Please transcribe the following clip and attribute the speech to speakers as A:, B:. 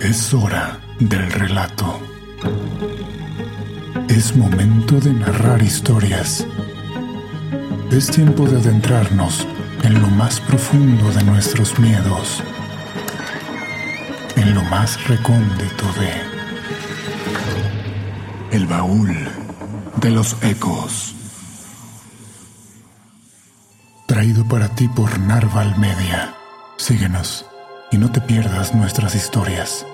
A: Es hora del relato. Es momento de narrar historias. Es tiempo de adentrarnos en lo más profundo de nuestros miedos, en lo más recóndito de el baúl de los ecos. Traído para ti por Narval Media. Síguenos y no te pierdas nuestras historias.